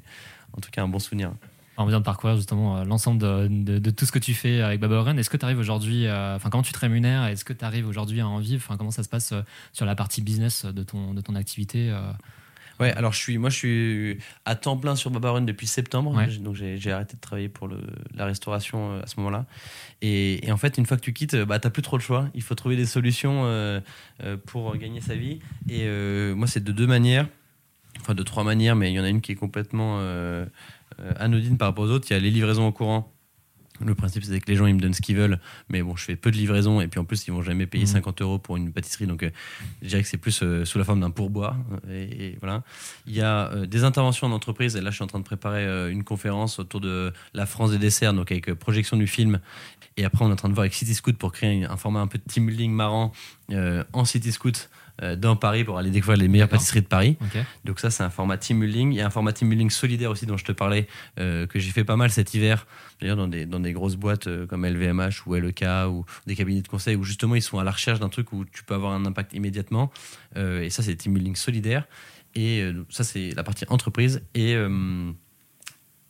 S3: en tout cas un bon souvenir.
S2: On vient de parcourir justement euh, l'ensemble de, tout ce que tu fais avec Baba Oren. Est-ce que tu arrives aujourd'hui, euh, enfin comment tu te rémunères? Est-ce que tu arrives aujourd'hui à en vivre? Enfin comment ça se passe sur la partie business de ton, de ton activité
S3: Ouais, alors je suis, moi je suis à temps plein sur Babaron depuis septembre,
S2: Ouais.
S3: donc j'ai arrêté de travailler pour le, la restauration euh, à ce moment-là. Et, et en fait, une fois que tu quittes, bah, t'as plus trop le choix. Il faut trouver des solutions euh, euh, pour gagner sa vie. Et euh, moi, c'est de deux manières, enfin de trois manières, mais il y en a une qui est complètement euh, anodine par rapport aux autres. Il y a les livraisons au courant. Le principe, c'est que les gens, ils me donnent ce qu'ils veulent, mais bon, je fais peu de livraisons, et puis en plus, ils vont jamais payer
S2: Mhm.
S3: 50 euros pour une pâtisserie, donc euh, je dirais que c'est plus euh, sous la forme d'un pourboire. Et, et voilà. Il y a euh, des interventions en entreprise, et là, je suis en train de préparer euh, une conférence autour de la France des desserts, donc avec euh, projection du film. Et après, on est en train de voir avec City Scoot pour créer un format un peu de team building marrant euh, en City Scoot euh, dans Paris pour aller découvrir les meilleures pâtisseries de Paris. Donc ça, c'est un format team building. Il y a un format team building solidaire aussi dont je te parlais, euh, que j'ai fait pas mal cet hiver, d'ailleurs dans des, dans des grosses boîtes euh, comme LVMH ou LEK ou des cabinets de conseil où justement ils sont à la recherche d'un truc où tu peux avoir un impact immédiatement. Euh, et ça, c'est team building solidaire. Et euh, ça, c'est la partie entreprise. Et, euh,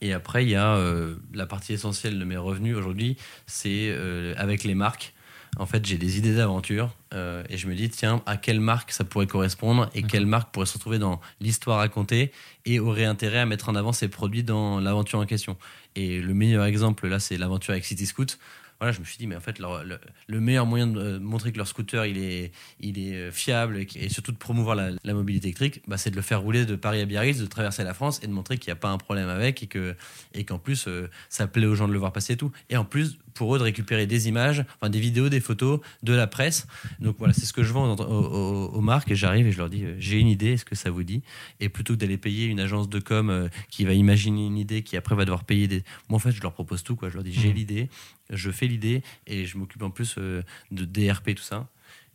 S3: et après, il y a euh, la partie essentielle de mes revenus aujourd'hui, c'est euh, avec les marques. En fait, j'ai des idées d'aventure euh, et je me dis, tiens, à quelle marque ça pourrait correspondre et quelle marque pourrait se retrouver dans l'histoire racontée et aurait intérêt à mettre en avant ses produits dans l'aventure en question. Et le meilleur exemple, là, c'est l'aventure avec City Scoot. Voilà, je me suis dit, mais en fait, leur- le, le meilleur moyen de euh, montrer que leur scooter, il est, il est euh, fiable et, surtout de promouvoir la, la mobilité électrique, bah, c'est de le faire rouler de Paris à Biarritz, de traverser la France et de montrer qu'il n'y a pas un problème avec et que et qu'en plus, euh, ça plaît aux gens de le voir passer et tout. Et en plus, pour eux de récupérer des images, enfin des vidéos, des photos de la presse. Donc voilà, c'est ce que je vends aux, aux- aux marques et j'arrive et je leur dis euh, j'ai une idée, est-ce que ça vous dit? Et plutôt que d'aller payer une agence de com euh, qui va imaginer une idée, qui après va devoir payer des. Moi en fait, je leur propose tout quoi. Je leur dis j'ai
S2: Mhm.
S3: l'idée, je fais l'idée et je m'occupe en plus euh, de DRP tout ça.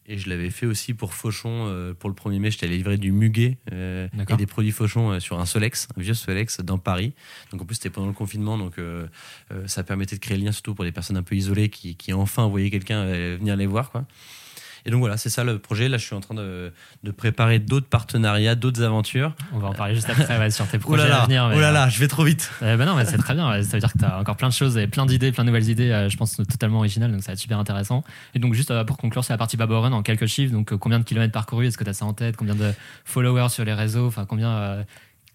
S3: Et je l'avais fait aussi pour Fauchon. euh, pour le 1er mai, j'étais allé livrer du muguet euh. Et des produits Fauchon euh, sur un Solex, un vieux Solex dans Paris. Donc en plus, c'était pendant le confinement. Donc euh, euh, ça permettait de créer le lien, surtout pour des personnes un peu isolées qui, qui enfin voyaient quelqu'un venir les voir. Quoi. Et donc voilà, c'est ça le projet. Là, je suis en train de, de préparer d'autres partenariats, d'autres aventures.
S2: On va en parler juste après ouais, sur tes
S3: Oh
S2: projets
S3: là là,
S2: à venir. mais,
S3: oh là là, je vais trop vite.
S2: Euh, bah non, mais c'est très bien. Ça veut dire que tu as encore plein de choses et plein d'idées, plein de nouvelles idées, euh, je pense, totalement originales. Donc ça va être super intéressant. Et donc, juste euh, pour conclure sur la partie Baba Run en quelques chiffres, donc euh, combien de kilomètres parcourus Est-ce que tu as ça en tête? Combien de followers sur les réseaux? Enfin, combien.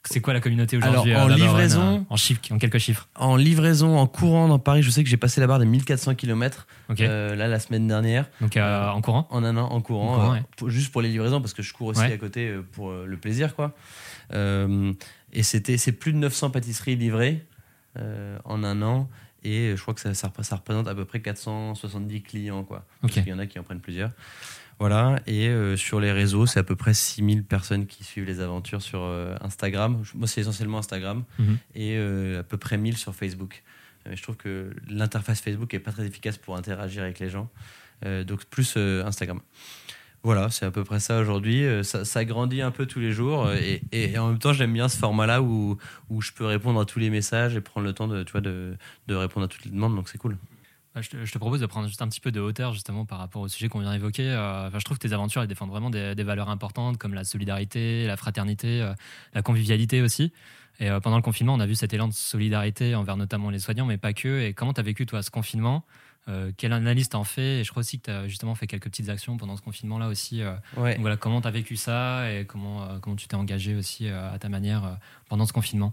S2: Euh, c'est quoi la communauté aujourd'hui
S3: Alors, en
S2: euh, Run,
S3: livraison-
S2: euh, En chiffres, en quelques chiffres.
S3: En livraison, en courant dans Paris, je sais que j'ai passé la barre des 1400 km
S2: Ok.
S3: là la semaine dernière.
S2: donc, euh, en courant
S3: En un an, en courant,
S2: En courant,
S3: euh,
S2: ouais.
S3: pour- juste pour les livraisons, parce que je cours aussi
S2: Ouais.
S3: à côté euh, pour euh, le plaisir, quoi. Euh, et c'était, c'est plus de 900 pâtisseries livrées euh, en un an, et je crois que ça, ça, repré- ça représente à peu près 470 clients, quoi. Parce qu'il y en a qui en prennent plusieurs. Voilà, et euh, sur les réseaux, c'est à peu près 6000 personnes qui suivent les aventures sur euh, Instagram. Moi, c'est essentiellement Instagram,
S2: Mhm.
S3: et euh, à peu près 1000 sur Facebook. Je trouve que l'interface Facebook est pas très efficace pour interagir avec les gens. Donc plus Instagram. Voilà, c'est à peu près ça aujourd'hui. Ça, ça grandit un peu tous les jours euh, et, et en même temps j'aime bien ce format-là où, où je peux répondre à tous les messages et prendre le temps de, tu vois, de, de répondre à toutes les demandes, donc c'est cool.
S2: Bah, Je te, je te propose de prendre juste un petit peu de hauteur justement par rapport au sujet qu'on vient d'évoquer. Euh, enfin, je trouve que tes aventures elles défendent vraiment des, des valeurs importantes comme la solidarité, la fraternité, euh, la convivialité aussi. Et euh, pendant le confinement, on a vu cet élan de solidarité envers notamment les soignants, mais pas que. Et comment tu as vécu toi ce confinement? Quelle analyse t'en fais? Et je crois aussi que tu as justement fait quelques petites actions pendant ce confinement-là aussi.
S3: Ouais.
S2: Donc voilà, comment tu as vécu ça et comment, comment tu t'es engagé aussi à ta manière pendant ce confinement?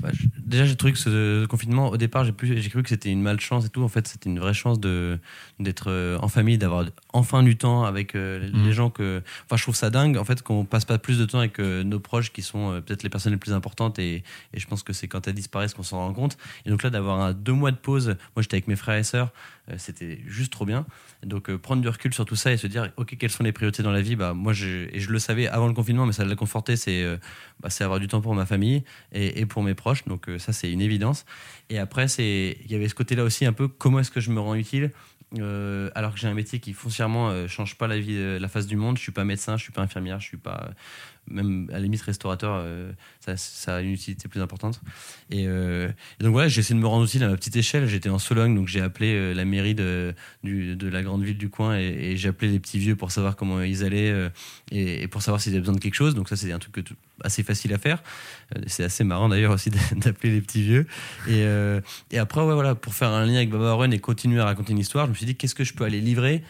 S3: Bah, je- déjà, j'ai trouvé que ce confinement, au départ, j'ai cru que c'était une malchance et tout. En fait, c'était une vraie chance de d'être euh, en famille, d'avoir enfin du temps avec euh, les
S2: Mhm.
S3: gens que. Enfin, je trouve ça dingue, en fait, qu'on passe pas plus de temps avec euh, nos proches qui sont euh, peut-être les personnes les plus importantes. Et, et je pense que c'est quand elles disparaissent qu'on s'en rend compte. Et donc là, d'avoir deux mois de pause, moi, j'étais avec mes frères et sœurs, c'était juste trop bien. Donc, euh, prendre du recul sur tout ça et se dire, OK, quelles sont les priorités dans la vie bah, Moi, je, et je le savais avant le confinement, mais ça l'a conforté, c'est euh, bah, avoir du temps pour ma famille et, pour mes proches. Donc, euh, ça, c'est une évidence. Et après, il y avait ce côté-là aussi, un peu comment est-ce que je me rends utile euh, alors que j'ai un métier qui foncièrement euh, change pas la vie, euh, la face du monde. Je suis pas médecin, je suis pas infirmière, je suis pas même à la limite restaurateur. euh, ça, a une utilité plus importante. Et, euh, et donc voilà, j'ai essayé de me rendre utile à ma petite échelle. J'étais en Sologne, donc j'ai appelé euh, la mairie de, du- de la grande ville du coin et, j'ai appelé les petits vieux pour savoir comment ils allaient et, pour savoir s'ils avaient besoin de quelque chose. Donc ça, c'est un truc assez facile à faire. C'est assez marrant d'ailleurs aussi d'appeler les petits vieux. Et, et après, ouais, voilà, pour faire un lien avec Baba Run et continuer à raconter une histoire, je me suis dit qu'est-ce que je peux aller livrer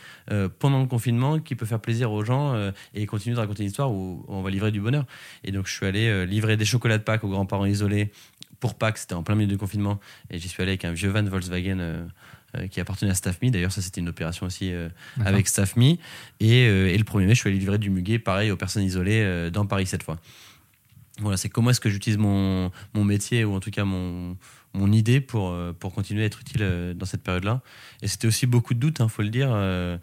S3: pendant le confinement qui peut faire plaisir aux gens et continuer de raconter une histoire où on va livrer du bonheur. Et donc, je suis allé euh, livrer des chocolats de Pâques aux grands-parents isolés pour Pâques, c'était en plein milieu du confinement. Et j'y suis allé avec un vieux van Volkswagen. euh, euh, qui appartenait à StaffMe. D'ailleurs, ça, c'était une opération aussi euh, avec StaffMe. Et, euh, et le 1er mai, je suis allé livrer du muguet, pareil, aux personnes isolées dans Paris cette fois. Voilà, c'est comment est-ce que j'utilise mon, mon métier ou en tout cas mon, mon idée pour, euh, pour continuer à être utile euh, dans cette période-là. Et c'était aussi beaucoup de doutes, il faut le dire. euh,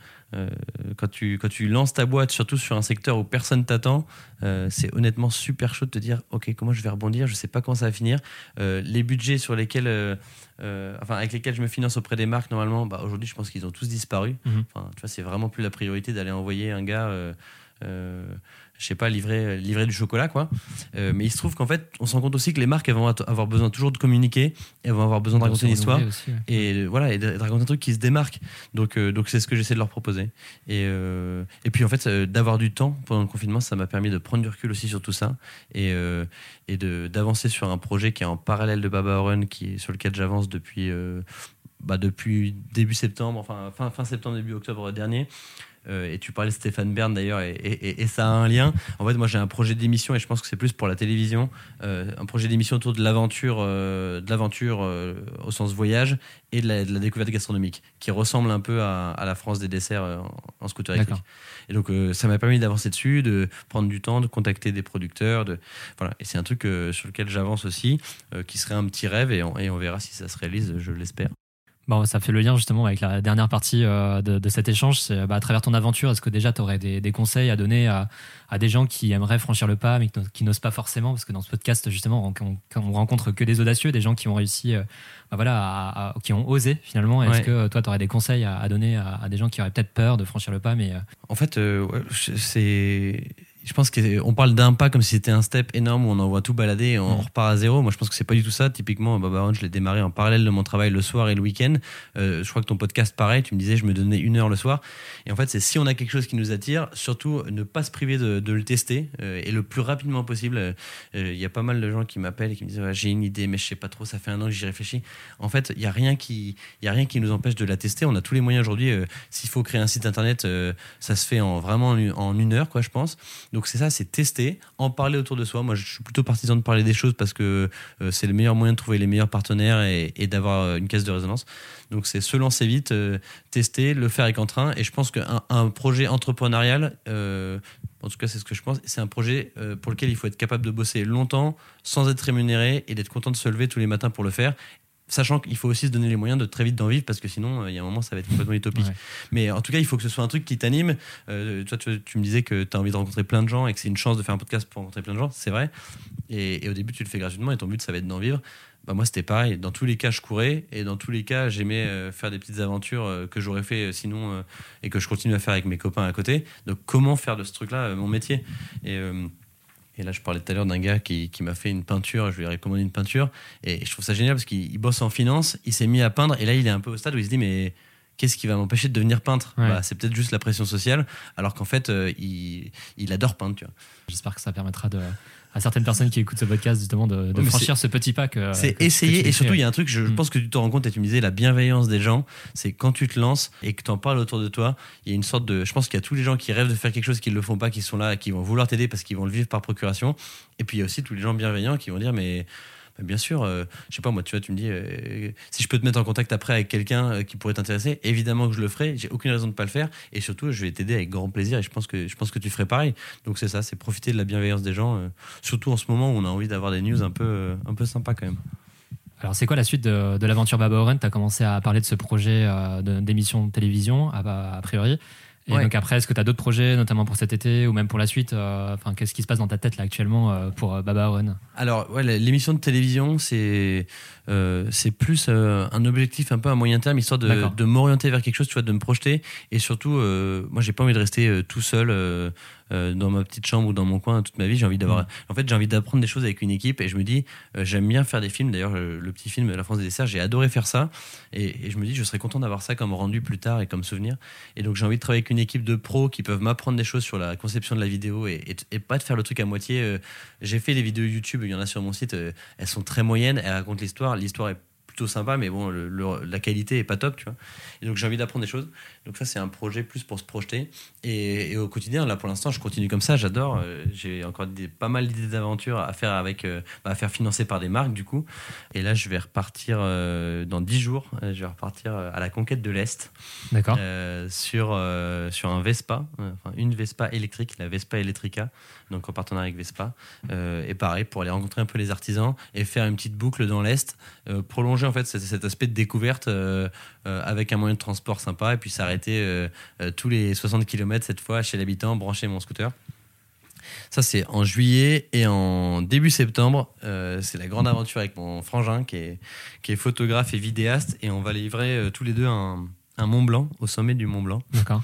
S3: quand, tu, quand tu lances ta boîte, surtout sur un secteur où personne t'attend, euh, c'est honnêtement super chaud de te dire ok, comment je vais rebondir, je sais pas comment ça va finir. Euh, les budgets sur lesquels, enfin, avec lesquels je me finance auprès des marques, normalement, bah, aujourd'hui, je pense qu'ils ont tous disparu.
S2: Mhm.
S3: Enfin, tu vois, c'est vraiment plus la priorité d'aller envoyer un gars. euh, je sais pas, livrer, livrer du chocolat, quoi. Euh, mais il se trouve qu'en fait, on se rend compte aussi que les marques, elles vont avoir besoin toujours de communiquer, elles vont avoir besoin de raconter une histoire
S2: Renouveler aussi, ouais.
S3: et voilà et de, de raconter un truc qui se démarque donc euh, donc c'est ce que j'essaie de leur proposer et euh, et puis en fait d'avoir du temps pendant le confinement ça m'a permis de prendre du recul aussi sur tout ça et et de d'avancer sur un projet qui est en parallèle de Baba Run qui est sur lequel j'avance depuis bah, depuis début septembre enfin fin fin septembre début octobre dernier et tu parlais de Stéphane Bern d'ailleurs, et, et- et ça a un lien. En fait, moi j'ai un projet d'émission et je pense que c'est plus pour la télévision, euh, un projet d'émission autour de l'aventure, euh, de l'aventure euh, au sens voyage et de la, de la découverte gastronomique, qui ressemble un peu à, à la France des desserts euh, en, en scooter électrique. Et donc euh, ça m'a permis d'avancer dessus, de prendre du temps, de contacter des producteurs, de voilà. Et c'est un truc euh, sur lequel j'avance aussi, euh, qui serait un petit rêve et on, et on verra si ça se réalise, je l'espère.
S2: Bon, ça fait le lien justement avec la dernière partie euh, de, de, cet échange. C'est, bah, à travers ton aventure, est-ce que déjà tu aurais des, des, conseils à donner à, à, des gens qui aimeraient franchir le pas mais qui n'osent pas forcément? Parce que dans ce podcast, justement, on, on, rencontre que des audacieux, des gens qui ont réussi, euh, bah, voilà, à, à, qui ont osé finalement. Est-ce ouais. que toi, tu aurais des conseils à, donner à, des gens qui auraient peut-être peur de franchir le pas mais, euh...
S3: En fait, euh, c'est je pense qu'on parle d'un pas comme si c'était un step énorme où on envoie tout balader et on, mmh. repart à zéro. Moi, je pense que c'est pas du tout ça. Typiquement, Baba je l'ai démarré en parallèle de mon travail le soir et le week-end. Euh, je crois que ton podcast, pareil, tu me disais, je me donnais une heure le soir. Et en fait, c'est si on a quelque chose qui nous attire, surtout ne pas se priver de, de le tester euh, et le plus rapidement possible. Euh, il y a pas mal de gens qui m'appellent et qui me disent, j'ai une idée, mais je sais pas trop, ça fait un an que j'y réfléchis. En fait, il y a rien qui, y a rien qui nous empêche de la tester. On a tous les moyens aujourd'hui. S'il faut créer un site internet, ça se fait en vraiment en une heure, quoi, je pense. Donc c'est ça, c'est tester en parler autour de soi. Moi, je suis plutôt partisan de parler des choses parce que euh, c'est le meilleur moyen de trouver les meilleurs partenaires et, d'avoir euh, une caisse de résonance. Donc, c'est se lancer vite, euh, tester, le faire avec entrain. Et je pense qu'un un projet entrepreneurial, en tout cas, c'est ce que je pense, c'est un projet pour lequel il faut être capable de bosser longtemps sans être rémunéré et d'être content de se lever tous les matins pour le faire sachant qu'il faut aussi se donner les moyens de très vite d'en vivre parce que sinon euh, il y a un moment ça va être complètement utopique. Ouais. mais en tout cas il faut que ce soit un truc qui t'anime. Euh, toi tu, tu, me disais que tu as envie de rencontrer plein de gens et que c'est une chance de faire un podcast pour rencontrer plein de gens c'est vrai. Et, et, au début tu le fais gratuitement et ton but ça va être d'en vivre. Bah moi c'était pareil. Dans tous les cas je courais et dans tous les cas j'aimais euh, faire des petites aventures que j'aurais fait sinon et que je continue à faire avec mes copains à côté. Donc comment faire de ce truc là mon métier? Et et là, je parlais tout à l'heure d'un gars qui, qui m'a fait une peinture, je lui ai recommandé une peinture, et je trouve ça génial parce qu'il bosse en finance, il s'est mis à peindre, et là, il est un peu au stade où il se dit, mais qu'est-ce qui va m'empêcher de devenir peintre? Ouais. bah, C'est peut-être juste la pression sociale, alors qu'en fait, euh, il, il, adore peindre.
S2: J'espère que ça permettra de, à certaines personnes qui écoutent ce podcast justement de, de franchir ce petit pas que
S3: c'est essayer que et surtout il y a un truc je mmh. pense que tu te rends compte et tu me disais la bienveillance des gens c'est quand tu te lances et que tu en parles autour de toi il y a une sorte de je pense qu'il y a tous les gens qui rêvent de faire quelque chose qui ne le font pas qui sont là qui vont vouloir t'aider parce qu'ils vont le vivre par procuration. Et puis il y a aussi tous les gens bienveillants qui vont dire mais bien sûr, euh, je sais pas moi, tu vois, tu me dis euh, si je peux te mettre en contact après avec quelqu'un euh, qui pourrait t'intéresser, évidemment que je le ferai. J'ai aucune raison de pas le faire et surtout, je vais t'aider avec grand plaisir et je pense que je pense que tu ferais pareil. Donc c'est ça, c'est profiter de la bienveillance des gens, euh, surtout en ce moment où on a envie d'avoir des news un peu un peu sympa quand même.
S2: Alors, c'est quoi la suite de, l'aventure Baba Oren? Tu as commencé à parler de ce projet d'émission de télévision, a priori. Et ouais. donc après, est-ce que tu as d'autres projets, notamment pour cet été ou même pour la suite Enfin, euh, qu'est-ce qui se passe dans ta tête là actuellement euh, pour euh, Baba Run?
S3: Alors, ouais, l'émission de télévision, c'est euh, c'est plus euh, un objectif un peu à moyen terme, histoire de, de m'orienter vers quelque chose, tu vois, de me projeter. Et surtout, euh, moi, j'ai pas envie de rester tout seul dans ma petite chambre ou dans mon coin toute ma vie. J'ai envie d'avoir. Mmh. En fait, j'ai envie d'apprendre des choses avec une équipe. Et je me dis, j'aime bien faire des films. D'ailleurs, le petit film La France des desserts, j'ai adoré faire ça. Et, et, je me dis, je serais content d'avoir ça comme rendu plus tard et comme souvenir. Et donc, j'ai envie de travailler avec une équipe de pros qui peuvent m'apprendre des choses sur la conception de la vidéo et, et, et pas de faire le truc à moitié. j'ai fait des vidéos YouTube, il y en a sur mon site. elles sont très moyennes. Elles racontent l'histoire. L'histoire est plutôt sympa, mais bon, le, le, la qualité est pas top, tu vois. Et donc j'ai envie d'apprendre des choses. Donc ça, c'est un projet plus pour se projeter. Et, et au quotidien, là, pour l'instant, je continue comme ça. J'adore. Euh, j'ai encore des, pas mal d'idées d'aventure à faire avec, euh, bah, à faire financer par des marques, du coup. Et là, je vais repartir euh, dans 10 jours. Je vais repartir à la conquête de l'Est.
S2: D'accord.
S3: sur, sur un Vespa, enfin une Vespa électrique, la Vespa Electrica, donc en partenariat avec Vespa. et pareil, pour aller rencontrer un peu les artisans et faire une petite boucle dans l'Est, prolonger en fait cet, cet aspect de découverte euh, euh, avec un moyen de transport sympa et puis s'arrêter euh, tous les 60 km cette fois chez l'habitant, brancher mon scooter. Ça, c'est en juillet et en début septembre. C'est la grande aventure avec mon frangin qui est, qui est photographe et vidéaste. Et on va livrer tous les deux un, un Mont Blanc, au sommet du Mont Blanc.
S2: D'accord.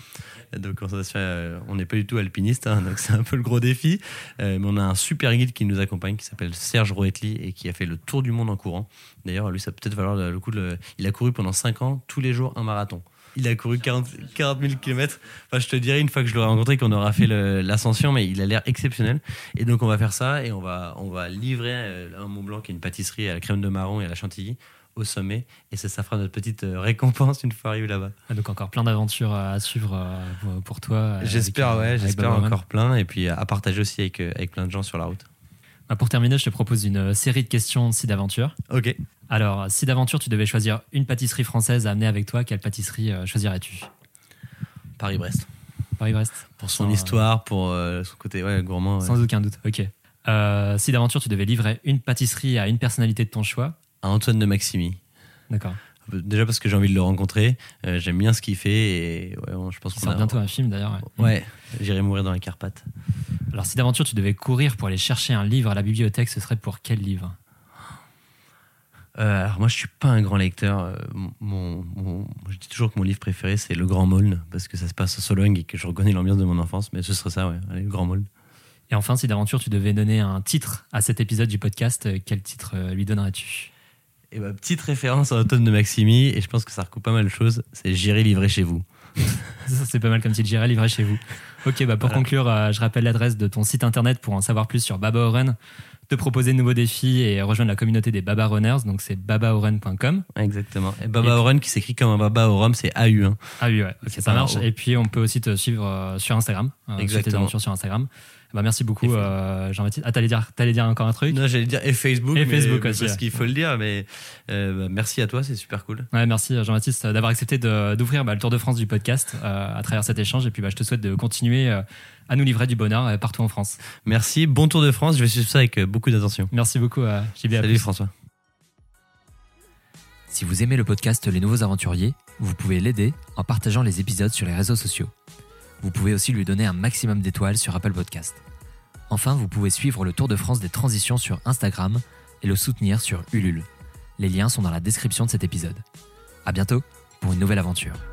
S3: Donc on n'est pas du tout alpiniste, hein, donc c'est un peu le gros défi. Euh, mais on a un super guide qui nous accompagne, qui s'appelle Serge Roetli et qui a fait le tour du monde en courant. D'ailleurs, lui, ça peut peut-être valoir le coup. De le... Il a couru pendant 5 ans, tous les jours, un marathon. Il a couru 40, 40 000 km. Enfin, je te dirai une fois que je l'aurai rencontré qu'on aura fait l'ascension, mais il a l'air exceptionnel. Et donc, on va faire ça et on va, on va livrer un Mont Blanc qui est une pâtisserie à la crème de marron et à la chantilly au sommet et ça, ça fera notre petite récompense une fois arrivé là-bas.
S2: Ah, donc encore plein d'aventures à suivre euh, pour toi.
S3: J'espère, ouais, j'espère encore plein et puis à partager aussi avec, euh, avec plein de gens sur la route.
S2: Bah pour terminer, je te propose une série de questions de site d'aventure.
S3: Ok.
S2: Alors, si d'aventure, tu devais choisir une pâtisserie française à amener avec toi, quelle pâtisserie euh, choisirais-tu?
S3: Paris-Brest.
S2: Paris-Brest.
S3: Pour son Sans, histoire, pour euh, son côté ouais, gourmand. Ouais.
S2: Sans aucun doute, ok. Euh, si d'aventure, tu devais livrer une pâtisserie à une personnalité de ton choix
S3: À Antoine de Maximi.
S2: D'accord.
S3: déjà parce que j'ai envie de le rencontrer. Euh, J'aime bien ce qu'il fait et ouais, je pense qu'on a-
S2: bientôt un film d'ailleurs. ouais.
S3: Ouais, j'irai mourir dans les Carpates.
S2: Alors si d'aventure tu devais courir pour aller chercher un livre à la bibliothèque, ce serait pour quel livre?
S3: Euh, alors moi, je suis pas un grand lecteur. Euh, Mon, mon- je dis toujours que mon livre préféré c'est Le Grand Maulne parce que ça se passe à Sologne et que je reconnais l'ambiance de mon enfance. Mais ce serait ça, ouais. Allez, Le Grand Maulne.
S2: Et enfin, si d'aventure tu devais donner un titre à cet épisode du podcast, quel titre lui donnerais-tu?
S3: Et bah, petite référence à Automne de Maximi et je pense que ça recoupe pas mal de choses. C'est J'irai livrer chez vous.
S2: Ça, C'est pas mal comme titre, j'irai livrer chez vous. Ok, bah pour
S3: Voilà.
S2: conclure, euh, je rappelle l'adresse de ton site internet pour en savoir plus sur Baba Oren, te proposer de nouveaux défis et rejoindre la communauté des Baba Runners. Donc c'est babaoren.com.
S3: Exactement. Et Baba Oren qui s'écrit comme un baba au rhum, c'est AU. Hein.
S2: Oui, ouais, ça marche. Et puis on peut aussi te suivre euh, sur Instagram, euh,
S3: Exactement.
S2: sur Instagram. Bah, merci beaucoup, euh, Jean-Baptiste. Ah, t'allais dire, t'allais dire encore un truc
S3: Non, j'allais dire et Facebook.
S2: Et
S3: mais-
S2: Facebook
S3: mais
S2: aussi,
S3: Parce
S2: ouais.
S3: qu'il faut le dire, mais euh, bah, merci à toi, c'est super cool.
S2: Ouais, merci euh, Jean-Baptiste d'avoir accepté de- d'ouvrir bah, le Tour de France du podcast euh, à travers cet échange. Et puis bah, je te souhaite de continuer euh, à nous livrer du bonheur euh, partout en France.
S3: Merci, bon Tour de France. Je vais suivre ça avec beaucoup d'attention.
S2: Merci beaucoup, euh, JB. à
S3: Salut
S2: plus.
S3: François.
S2: Si vous aimez le podcast Les Nouveaux Aventuriers, vous pouvez l'aider en partageant les épisodes sur les réseaux sociaux. Vous pouvez aussi lui donner un maximum d'étoiles sur Apple Podcast. Enfin, vous pouvez suivre le Tour de France des transitions sur Instagram et le soutenir sur Ulule. Les liens sont dans la description de cet épisode. À bientôt pour une nouvelle aventure.